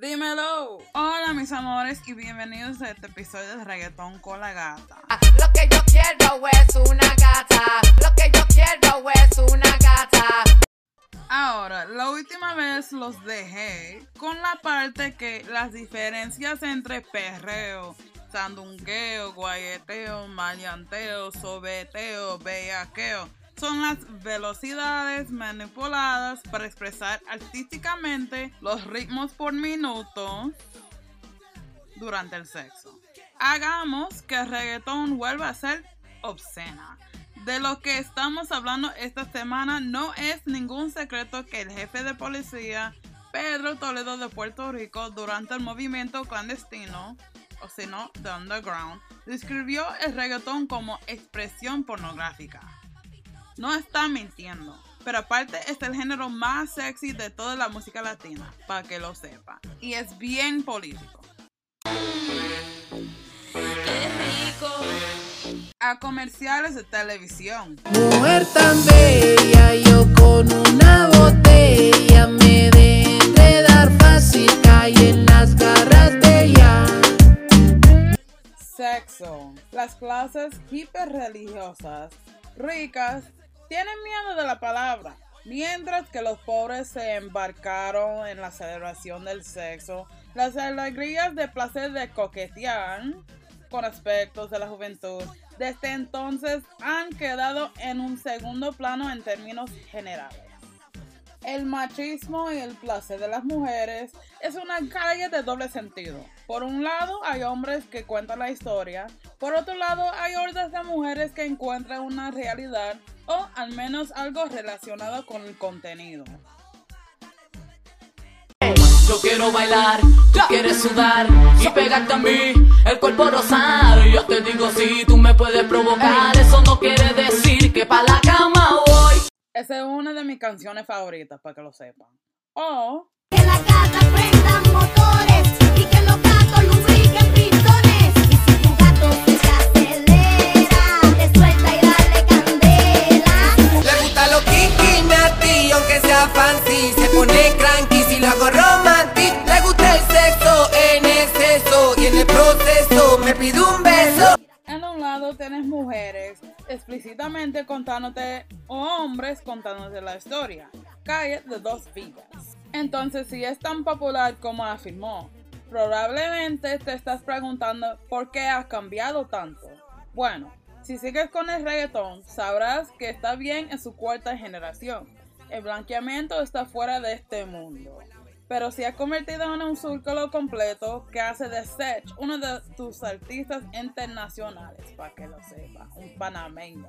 Dímelo. Hola mis amores y bienvenidos a este episodio de Reggaetón con la gata. Lo que yo quiero es una gata. Lo que yo quiero es una gata. Ahora, la última vez los dejé con la parte que las diferencias entre perreo, sandungueo, guayeteo, maleanteo, sobeteo, bellaqueo son las velocidades manipuladas para expresar artísticamente los ritmos por minuto durante el sexo. Hagamos que el reggaetón vuelva a ser obscena. De lo que estamos hablando esta semana no es ningún secreto que el jefe de policía Pedro Toledo de Puerto Rico durante el movimiento clandestino, o si no, The Underground, describió el reggaetón como expresión pornográfica. No está mintiendo, pero aparte es el género más sexy de toda la música latina, para que lo sepa, y es bien político. A comerciales de televisión. Mujer tan bella, yo con una botella me de enredar fácil, caí en las garras de ella. Sexo. Las clases hiperreligiosas, ricas, tienen miedo de la palabra, mientras que los pobres se embarcaron en la celebración del sexo, las alegrías de placer de coquetear con aspectos de la juventud desde entonces han quedado en un segundo plano en términos generales. El machismo y el placer de las mujeres es una calle de doble sentido. Por un lado hay hombres que cuentan la historia, por otro lado hay hordas de mujeres que encuentran una realidad o al menos algo relacionado con el contenido. Yo quiero bailar, tú quieres sudar y pegarte a mí, el cuerpo rosado. Yo te digo si tú me puedes provocar, eso no quiere decir que pa' la cama. Esa es una de mis canciones favoritas, para que lo sepan. O Que las gatas prendan motores y que los gatos lubriquen pistones. Y si tu gato se acelera, te suelta y dale candela. Le gusta lo kinky, natty, aunque sea fancy. Se pone cranky si lo hago romantic. Le gusta el sexo en exceso y en el proceso me pide un mujeres explícitamente contándote o hombres contándote la historia. Calle de dos vidas. Entonces, si es tan popular como afirmó, probablemente te estás preguntando por qué ha cambiado tanto. Bueno, si sigues con el reggaetón, sabrás que está bien en su cuarta generación. El blanqueamiento está fuera de este mundo. Pero se ha convertido en un círculo completo que hace de Sech uno de tus artistas internacionales, para que lo sepa, un panameño.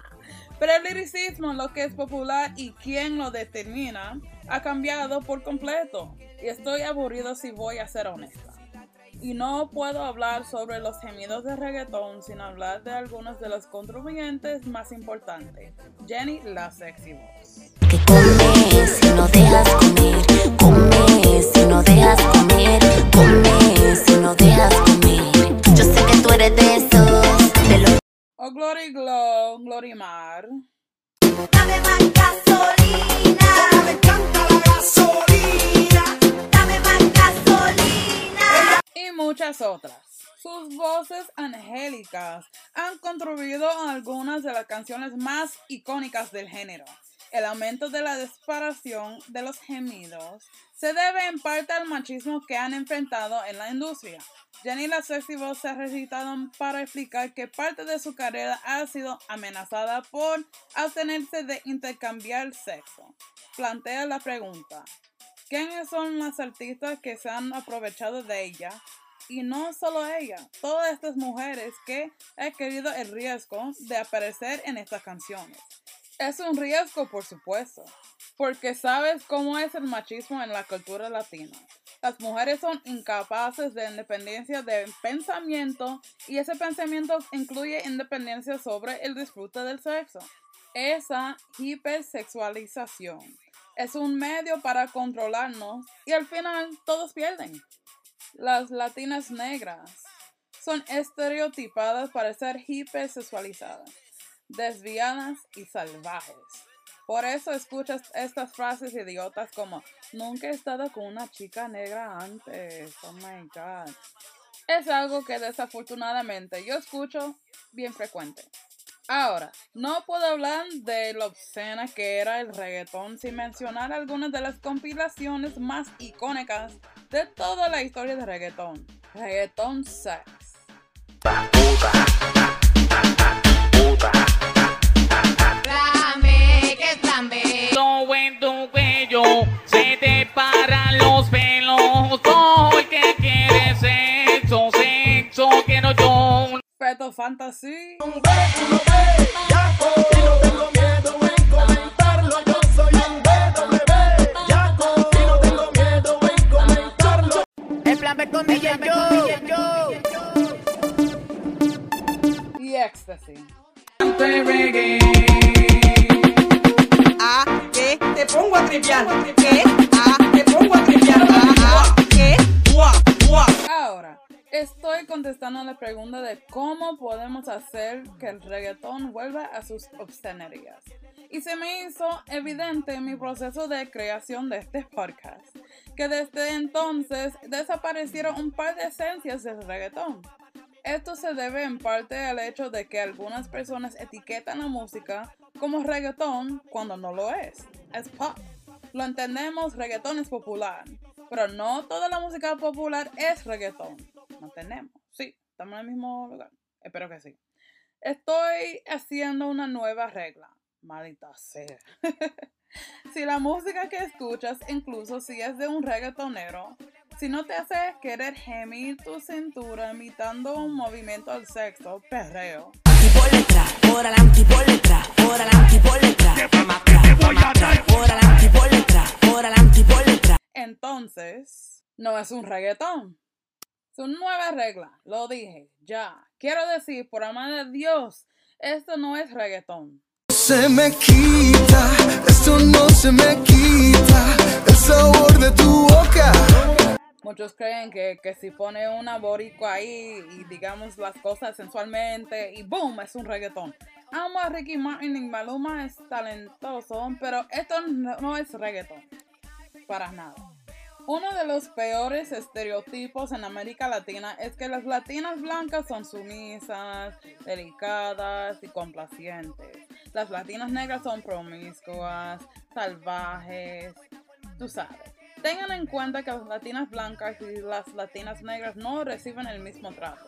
Pero el liricismo, lo que es popular y quién lo determina, ha cambiado por completo. Y estoy aburrido si voy a ser honesta. Y no puedo hablar sobre los gemidos de reggaetón sin hablar de algunos de los contribuyentes más importantes. Jenny, la sexy voz. que come si no dejas comer, come si no dejas comer, come si no dejas comer. Yo sé que tú eres de esos, de los O Glory Glow, Glory Mar. Dame más gasolina. Me encanta la gasolina. Dame más gasolina. y muchas otras. Sus voces angélicas han contribuido a algunas de las canciones más icónicas del género. El aumento de la disparación de los gemidos se debe en parte al machismo que han enfrentado en la industria. Jenny la Sexy Voz se ha recitado para explicar que parte de su carrera ha sido amenazada por abstenerse de intercambiar sexo. Plantea la pregunta, ¿Quiénes son las artistas que se han aprovechado de ella? Y no solo ella, todas estas mujeres que han querido el riesgo de aparecer en estas canciones. Es un riesgo, por supuesto, porque sabes cómo es el machismo en la cultura latina. Las mujeres son incapaces de independencia de pensamiento y ese pensamiento incluye independencia sobre el disfrute del sexo. Esa hipersexualización es un medio para controlarnos y al final todos pierden. Las latinas negras son estereotipadas para ser hipersexualizadas, desviadas y salvajes. Por eso escuchas estas frases idiotas como nunca he estado con una chica negra antes. Oh my god. Es algo que desafortunadamente yo escucho bien frecuente. Ahora, no puedo hablar de lo obscena que era el reggaetón sin mencionar algunas de las compilaciones más icónicas de toda la historia de reggaetón. Reggaetón sex. Que es dame. Todo en tu cuello se te paran los pelos. Porque quieres sexo, sexo quiero yo. Feto Fantasy. El plan B con DJ Joe. y Ecstasy. Ah, podemos hacer que el reggaetón vuelva a sus obscenerías. Y se me hizo evidente en mi proceso de creación de este podcast que desde entonces desaparecieron un par de esencias del reggaetón. Esto se debe en parte al hecho de que algunas personas etiquetan la música como reggaetón cuando no lo es. Es pop. Lo entendemos, reggaetón es popular. Pero no toda la música popular es reggaetón. No tenemos. Sí, estamos en el mismo lugar. Espero que sí. Estoy haciendo una nueva regla. Maldita sea. si la música que escuchas, incluso si es de un reggaetonero, si no te hace querer gemir tu cintura imitando un movimiento al sexo, perreo, entonces no es un reggaetón. Es una nueva regla, lo dije, ya. Quiero decir, por amor de Dios, esto no es reggaetón. se me quita, esto no se me quita, el sabor de tu boca. Muchos creen que, que si pone una boricua ahí y digamos las cosas sensualmente y boom, es un reggaetón. Amo a Ricky Martin y Maluma es talentoso, pero esto no, no es reggaetón. Para nada. Uno de los peores estereotipos en América Latina es que las latinas blancas son sumisas, delicadas y complacientes. Las latinas negras son promiscuas, salvajes, tú sabes. Tengan en cuenta que las latinas blancas y las latinas negras no reciben el mismo trato.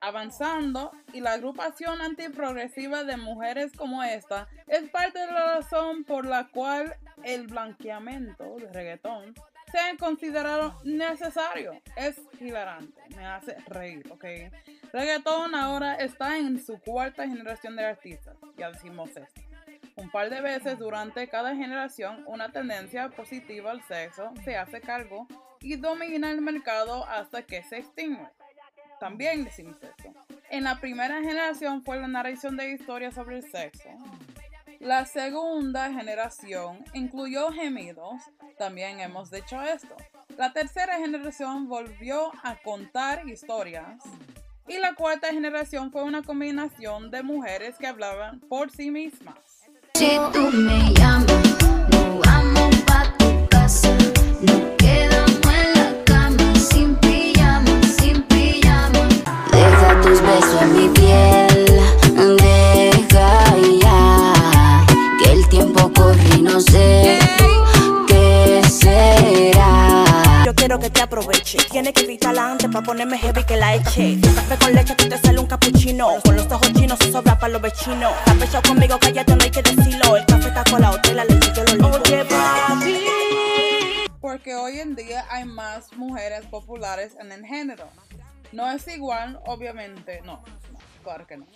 Avanzando, y la agrupación antiprogresiva de mujeres como esta es parte de la razón por la cual el blanqueamiento de reggaetón se ha considerado necesario. Es hilarante, me hace reír, ¿ok? Reggaetón ahora está en su cuarta generación de artistas, ya decimos esto. Un par de veces durante cada generación, una tendencia positiva al sexo se hace cargo y domina el mercado hasta que se extingue. También decimos esto. En la primera generación fue la narración de historias sobre el sexo. La segunda generación incluyó gemidos, también hemos dicho esto. La tercera generación volvió a contar historias. Y la cuarta generación fue una combinación de mujeres que hablaban por sí mismas. Si tú me pa' tu casa. Para ponerme heavy que la eche. Un café con leche, tú te sale un capuchino. Con los ojos chinos se sobra para los vecinos. Está pechado conmigo, cállate, no hay que decirlo. El café está colado, de la leche yo lo ligo. Oye, papi. Porque hoy en día hay más mujeres populares en el género. No es igual, obviamente, no, no, claro que no.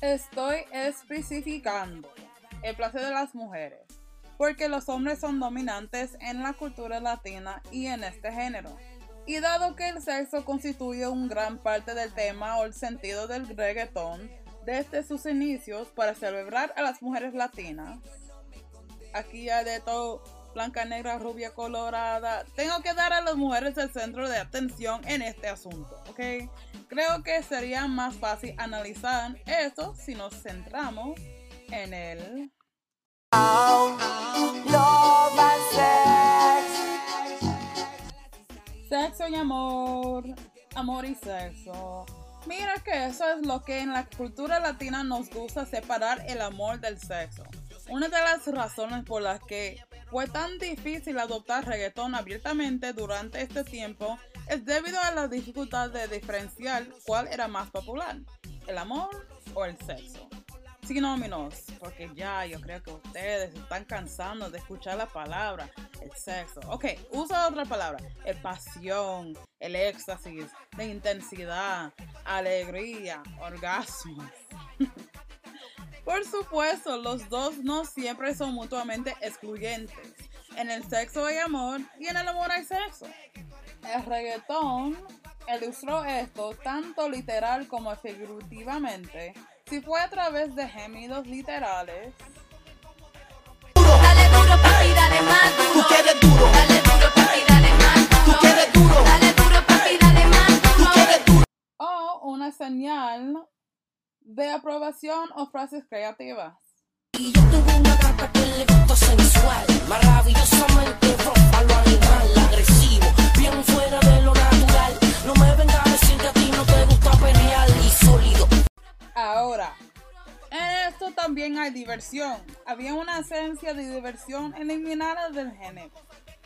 Estoy especificando el placer de las mujeres, porque los hombres son dominantes en la cultura latina y en este género. Y dado que el sexo constituye un gran parte del tema o el sentido del reggaetón desde sus inicios para celebrar a las mujeres latinas, aquí hay de todo, blanca, negra, rubia, colorada. Tengo que dar a las mujeres el centro de atención en este asunto, ¿ok? Creo que sería más fácil analizar esto si nos centramos en el... Sexo y amor. Amor y sexo. Mira que eso es lo que en la cultura latina nos gusta separar el amor del sexo. Una de las razones por las que fue tan difícil adoptar reggaetón abiertamente durante este tiempo es debido a la dificultad de diferenciar cuál era más popular, el amor o el sexo. Sinónimos, porque ya yo creo que ustedes están cansando de escuchar la palabra, el sexo. Ok, usa otra palabra, el pasión, el éxtasis, la intensidad, alegría, orgasmo. Por supuesto, los dos no siempre son mutuamente excluyentes. En el sexo hay amor y en el amor hay sexo. El reggaetón ilustró esto tanto literal como figurativamente. Si fue a través de gemidos literales, Dale duro, papi, dale más duro. Tú quieres duro, Dale duro, papi, dale más tú duro. quieres duro, Dale duro, papi, dale más tú duro. quieres duro. o una señal de aprobación o frases creativas. Y yo tuve una gata que le gustó sensual, maravillosamente ropa, lo animal, agresivo, bien fuera también hay diversión. Había una esencia de diversión eliminada del género.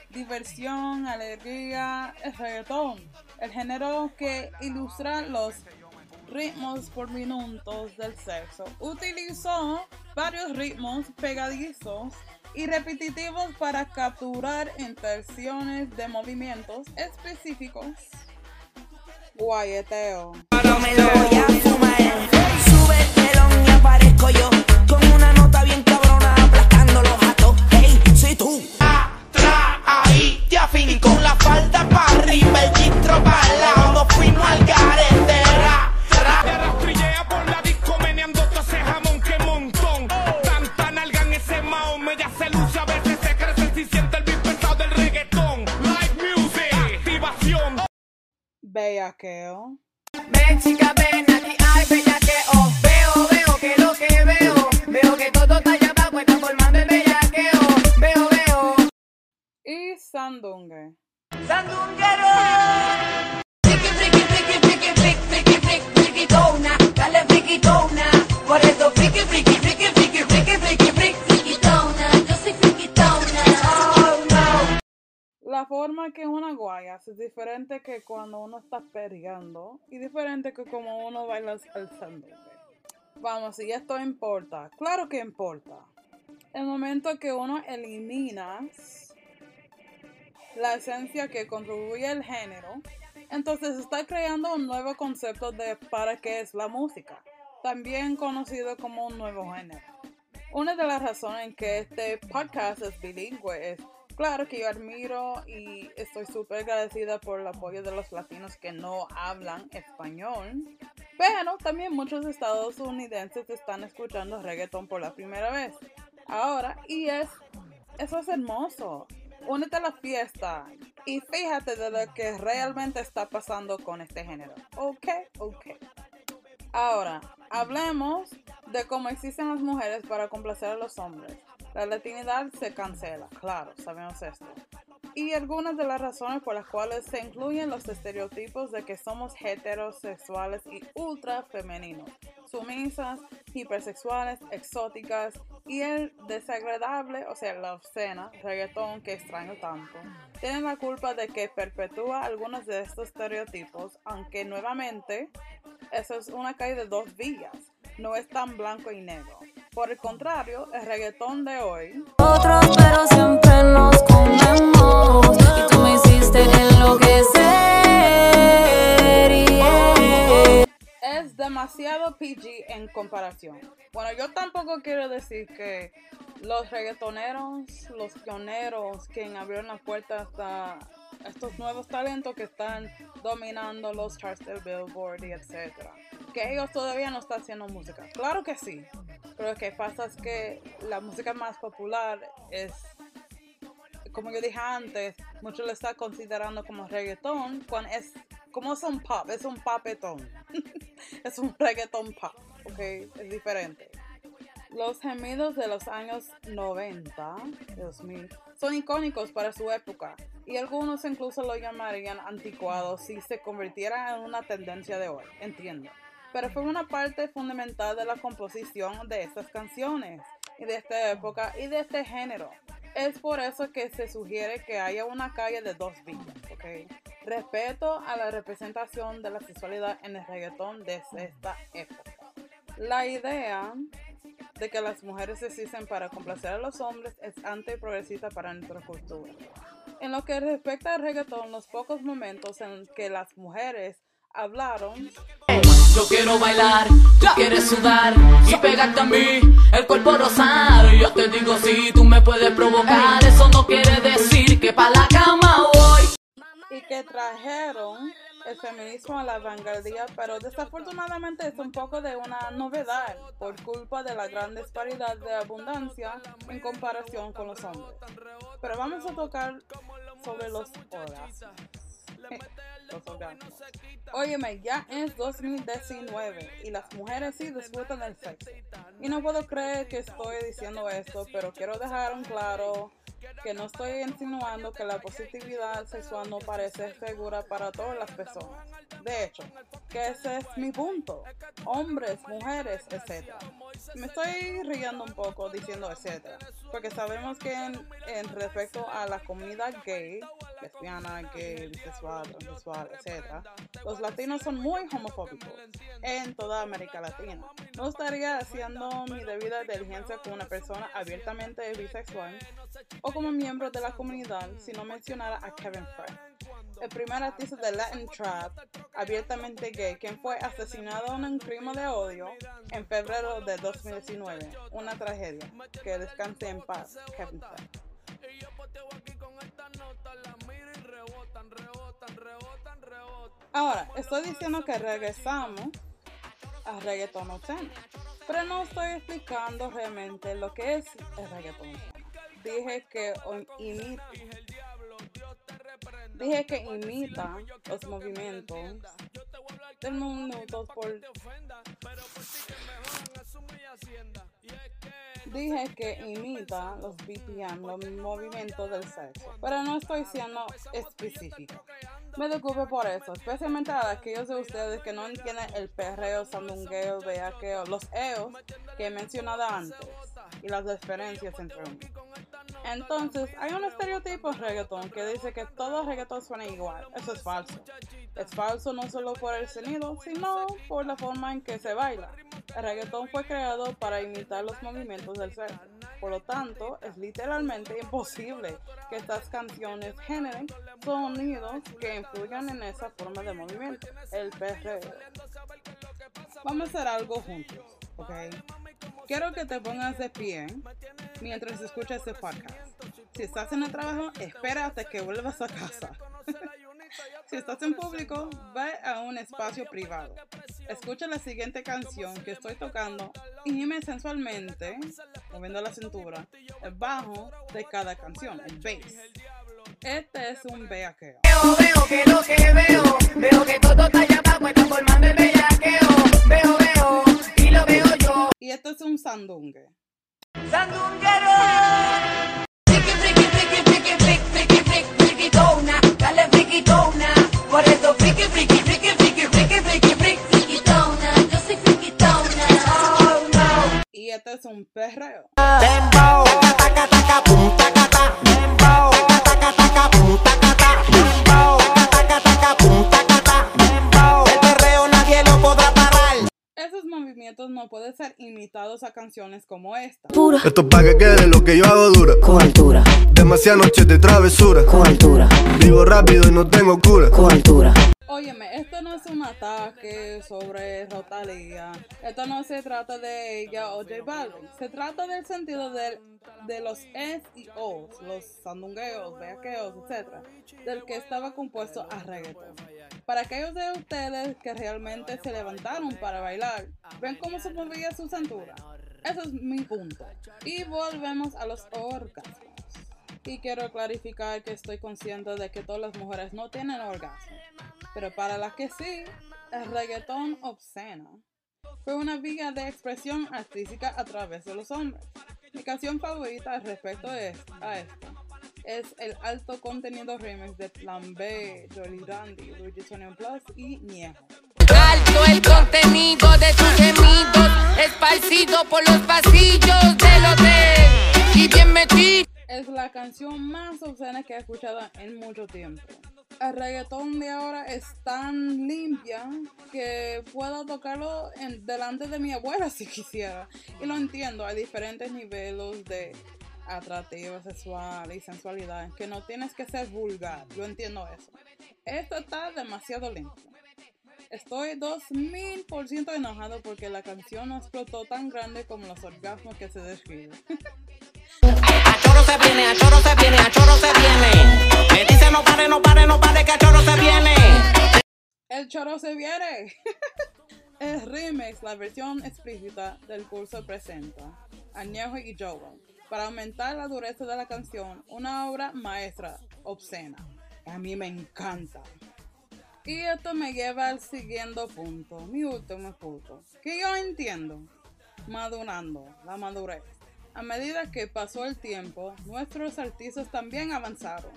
Diversión, alegría, el reggaetón, el género que ilustra los ritmos por minutos del sexo. Utilizó varios ritmos pegadizos y repetitivos para capturar intenciones de movimientos específicos. Guayeteo. Me lo voy a fumar. Arriba, el el lado. Nos fuimos al garete, ra, ra. Te rastrillea por la disco meneando todo ese jamón que montón. Tanta nalga en ese mao, media se luce, a veces se crece si siente el beat pesado del reggaetón. Live music, activación. Bellaqueo. Ven, chica, ven aquí, ay, bellaqueo. Veo, veo que lo que veo. Veo que todo está allá abajo, está formando el bellaqueo. Veo, veo. Y Sandungue. Oh. La forma que una guaya es diferente que cuando uno está perreando y diferente que como uno baila sandungue. Vamos, si esto importa. Claro que importa. El momento que uno elimina la esencia que contribuye al género, entonces está creando un nuevo concepto de para qué es la música, también conocido como un nuevo género. Una de las razones en que este podcast es bilingüe es, claro que yo admiro y estoy súper agradecida por el apoyo de los latinos que no hablan español, pero también muchos estadounidenses están escuchando reggaeton por la primera vez ahora y es, eso es hermoso. Únete a la fiesta y fíjate de lo que realmente está pasando con este género. Ok, ok. Ahora, hablemos de cómo existen las mujeres para complacer a los hombres. La latinidad se cancela, claro, sabemos esto. Y algunas de las razones por las cuales se incluyen los estereotipos de que somos heterosexuales y ultra femeninos, sumisas, hipersexuales, exóticas y el desagradable, o sea, la obscena, reggaetón que extraño tanto, tienen la culpa de que perpetúa algunos de estos estereotipos, aunque nuevamente eso es una calle de dos vías, no es tan blanco y negro. Por el contrario, el reggaetón de hoy Otros, pero siempre nos comemos. Y tú me hiciste enloquecer. Demasiado PG en comparación. Bueno, yo tampoco quiero decir que los reggaetoneros, los pioneros que abrieron las puertas a estos nuevos talentos que están dominando los charts del Billboard y etcétera, que ellos todavía no están haciendo música. Claro que sí, pero lo que pasa es que la música más popular es como yo dije antes, muchos lo están considerando como reggaetón, cuando es como es un pop, es un papetón. es un reggaetón pop, ok, es diferente. Los gemidos de los años 90, 2000, son icónicos para su época y algunos incluso lo llamarían anticuado si se convirtiera en una tendencia de hoy, entiendo. Pero fue una parte fundamental de la composición de estas canciones y de esta época y de este género. Es por eso que se sugiere que haya una calle de dos villas, ¿ok? Respeto a la representación de la sexualidad en el reggaetón desde esta época. La idea de que las mujeres se existen para complacer a los hombres es antiprogresista para nuestra cultura. En lo que respecta al reggaetón, los pocos momentos en que las mujeres hablaron Yo quiero bailar, tú quieres sudar y pegarte a mí, el cuerpo rosado. Y yo te digo si tú me puedes provocar, eso no quiere decir que pa' la cama voy. Que trajeron el feminismo a la vanguardia, pero desafortunadamente es un poco de una novedad por culpa de la gran disparidad de abundancia en comparación con los hombres. Pero vamos a tocar sobre los orgasmos. Los orgasmos. Óyeme, ya es 2019 y las mujeres sí disfrutan del sexo. Y no puedo creer que estoy diciendo esto, pero quiero dejar claro que no estoy insinuando que la positividad sexual no parece segura para todas las personas. De hecho, que ese es mi punto. Hombres, mujeres, etc. Me estoy riendo un poco diciendo etcétera, porque sabemos que en, en respecto a la comunidad gay, lesbiana, gay, bisexual, transexual, etc., los latinos son muy homofóbicos en toda América Latina. No estaría haciendo mi debida diligencia con una persona abiertamente bisexual o como miembro de la comunidad si no mencionara a Kevin Fred, el primer artista de Latin Trap abiertamente gay, quien fue asesinado en un crimen de odio en febrero de 2019. Una tragedia. Que descanse en paz, Kevin Fred. Ahora, estoy diciendo que regresamos a reggaetón obsceno, pero no estoy explicando realmente lo que es el reggaetón obsceno. Dije que imita, dije que imita los movimientos del minuto por Dije que imita los BPM, los movimientos del sexo, pero no estoy siendo específico. Me disculpo por eso, especialmente a aquellos de ustedes que no entienden el perreo, sandungueo, bellaqueo, los eos que he mencionado antes y las diferencias entre uno. Entonces, hay un estereotipo en reggaetón que dice que todo reggaetón suena igual. Eso es falso. Es falso no solo por el sonido, sino por la forma en que se baila. El reggaetón fue creado para imitar los movimientos del sexo. Por lo tanto, es literalmente imposible que estas canciones generen sonidos que influyan en esa forma de movimiento, el perreo. Vamos a hacer algo juntos, ¿ok? Quiero que te pongas de pie mientras escuchas este podcast. Si estás en el trabajo, espera hasta que vuelvas a casa. si estás en público, ve a un espacio privado. Escucha la siguiente canción que estoy tocando y gime sensualmente, moviendo la cintura, el bajo de cada canción, el bass. Este es un bellaqueo. Veo, veo que lo que veo, veo que todo está allá abajo, está formando el bellaqueo. Veo, veo, y lo veo yo. Y esto es un sandungue. Sandunguero. Nadie lo podrá parar. Esos movimientos no pueden ser imitados a canciones como esta. Esto es pa' que quede lo que yo hago dura. Con altura, Demasiadas noches de travesura. con altura, Vivo rápido y no tengo cura. con altura. Óyeme, esto no es un ataque sobre Rotalía. Esto no se trata de ella o J Balvin. Se trata del sentido del- de los S y O's, los sandungueos, bellaqueos, etc. Del que estaba compuesto a reggaeton. Para aquellos de ustedes que realmente se levantaron para bailar, ven cómo se movía su cintura. Eso es mi punto. Y volvemos a los orgasmos. Y quiero clarificar que estoy consciente de que todas las mujeres no tienen orgasmo. Pero para las que sí, el reggaetón obsceno Fue una vía de expresión artística a través de los hombres. Mi canción favorita respecto es- a esto es el alto contenido remix de Plan B, Jolly Randy, Luigi Plus y Niejo. Alto el contenido de tus gemidos, esparcido por los pasillos del hotel. Y bien metido. Es la canción más obscena que he escuchado en mucho tiempo. El reggaetón de ahora es tan limpia que puedo tocarlo en, delante de mi abuela si quisiera. Y lo entiendo, hay diferentes niveles de atractivo sexual y sensualidad que no tienes que ser vulgar. Yo entiendo eso. Esto está demasiado limpio. Estoy 2000% enojado porque la canción no explotó tan grande como los orgasmos que se describen. A choro se viene, a choro se viene, a choro se viene. Me dice no pare, no pare, no pare, que a choro se viene. El choro se viene. El remix, la versión explícita del curso presenta a Ñejo y Joel para aumentar la dureza de la canción, una obra maestra obscena. A mí me encanta. Y esto me lleva al siguiente punto, mi último punto, que yo entiendo, madurando, la madurez. A medida que pasó el tiempo, nuestros artistas también avanzaron.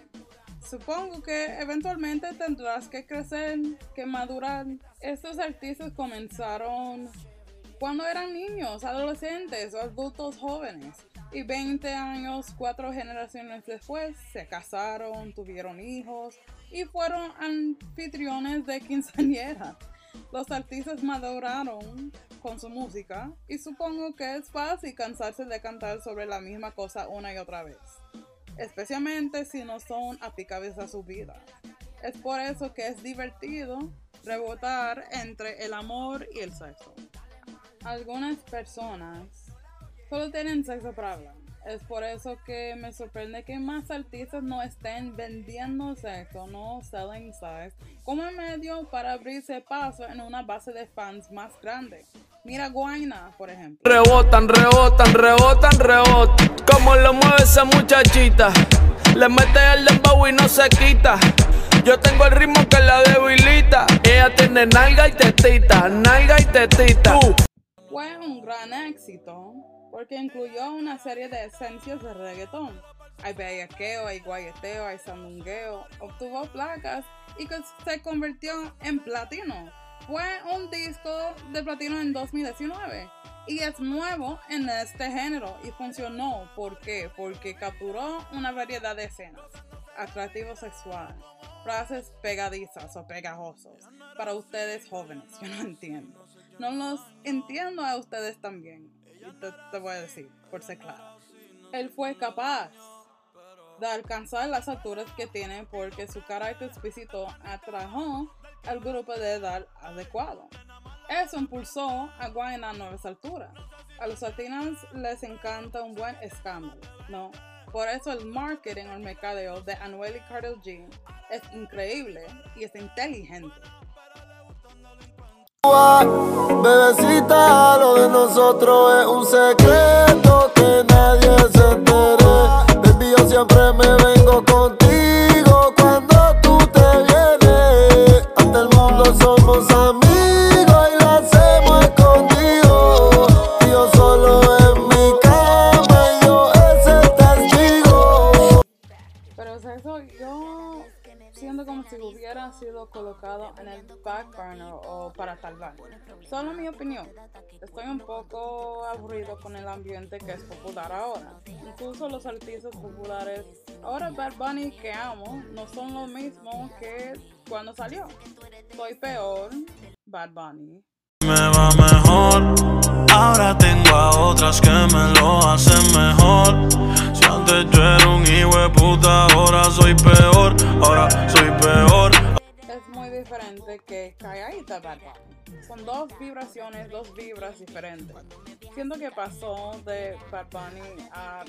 Supongo que eventualmente tendrás que crecer, que madurar. Estos artistas comenzaron cuando eran niños, adolescentes o adultos jóvenes. Y 20 años, cuatro generaciones después, se casaron, tuvieron hijos y fueron anfitriones de quinceañera. Los artistas maduraron con su música y supongo que es fácil cansarse de cantar sobre la misma cosa una y otra vez especialmente si no son aplicables a su vida. Es por eso que es divertido rebotar entre el amor y el sexo. Algunas personas solo tienen sexo para hablar. Es por eso que me sorprende que más artistas no estén vendiendo sexo, no selling sex, como medio para abrirse paso en una base de fans más grande. Mira Guayna, por ejemplo. Rebotan, rebotan, rebotan, rebotan. Como lo mueve esa muchachita. Le mete el dembow y no se quita. Yo tengo el ritmo que la debilita. Ella tiene nalga y tetita, nalga y tetita. Fue un gran éxito porque incluyó una serie de esencias de reggaetón. Hay bellaqueo, hay guayeteo, hay sandungueo. Obtuvo placas y se convirtió en platino. Fue un disco de platino en 2019 y es nuevo en este género y funcionó. ¿Por qué? Porque capturó una variedad de escenas. Atractivo sexual, frases pegadizas o pegajosos. Para ustedes jóvenes, yo no entiendo. No los entiendo a ustedes también. Te, te voy a decir, por ser claro. Él fue capaz de alcanzar las alturas que tiene porque su carácter explícito atrajo al grupo de edad adecuado. Eso impulsó a Guayna a nuevas alturas. A los latinos les encanta un buen escándalo, ¿no? Por eso el marketing o el mercadeo de Anuel y Cartel G es increíble y es inteligente. Bebecita, lo de nosotros es un secreto que nadie se entere. Burner o para salvar. Solo mi opinión. Estoy un poco aburrido con el ambiente que es popular ahora. Incluso los artistas populares, ahora Bad Bunny que amo, no son lo mismo que cuando salió. Soy peor, Bad Bunny. Me va mejor. Ahora tengo a otras que me lo hacen mejor. Si antes yo era un hijo de puta, ahora soy peor. Ahora soy peor. Diferente que Calladita Bad Bunny. Son dos vibraciones, dos vibras diferentes. Siento que pasó de Bad Bunny a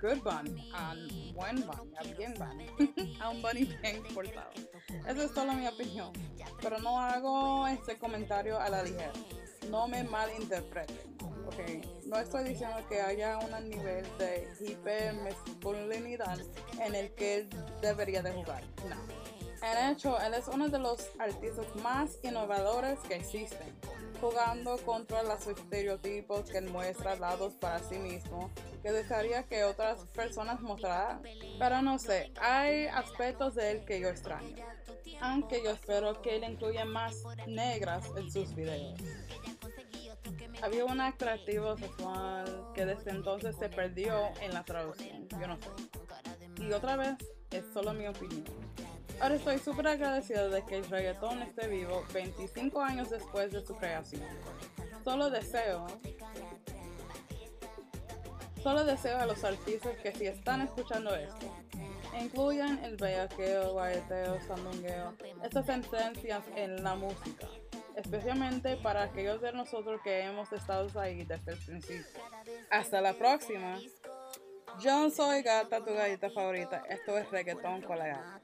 Good Bunny, a Buen Bunny, a Bien Bunny, a un Bunny bien portado. Esa es solo mi opinión. Pero no hago este comentario a la ligera. No me malinterpreten. ok. No estoy diciendo que haya un nivel de hipermasculinidad en el que él debería de jugar. No. En hecho, él es uno de los artistas más innovadores que existen, jugando contra los estereotipos que muestra dados para sí mismo que desearía que otras personas mostraran. Pero no sé, hay aspectos de él que yo extraño, aunque yo espero que él incluya más negras en sus videos. Había un atractivo sexual que desde entonces se perdió en la traducción, yo no sé. Y otra vez, es solo mi opinión. Ahora estoy súper agradecido de que el reggaetón esté vivo 25 años después de su creación. Solo deseo, solo deseo a los artistas que si están escuchando esto, incluyan el bellaqueo, guayeteo, sandungueo, estas sentencias en la música, especialmente para aquellos de nosotros que hemos estado ahí desde el principio. Hasta la próxima. Yo soy Gata, tu galleta favorita. Esto es Reggaetón con la Gata.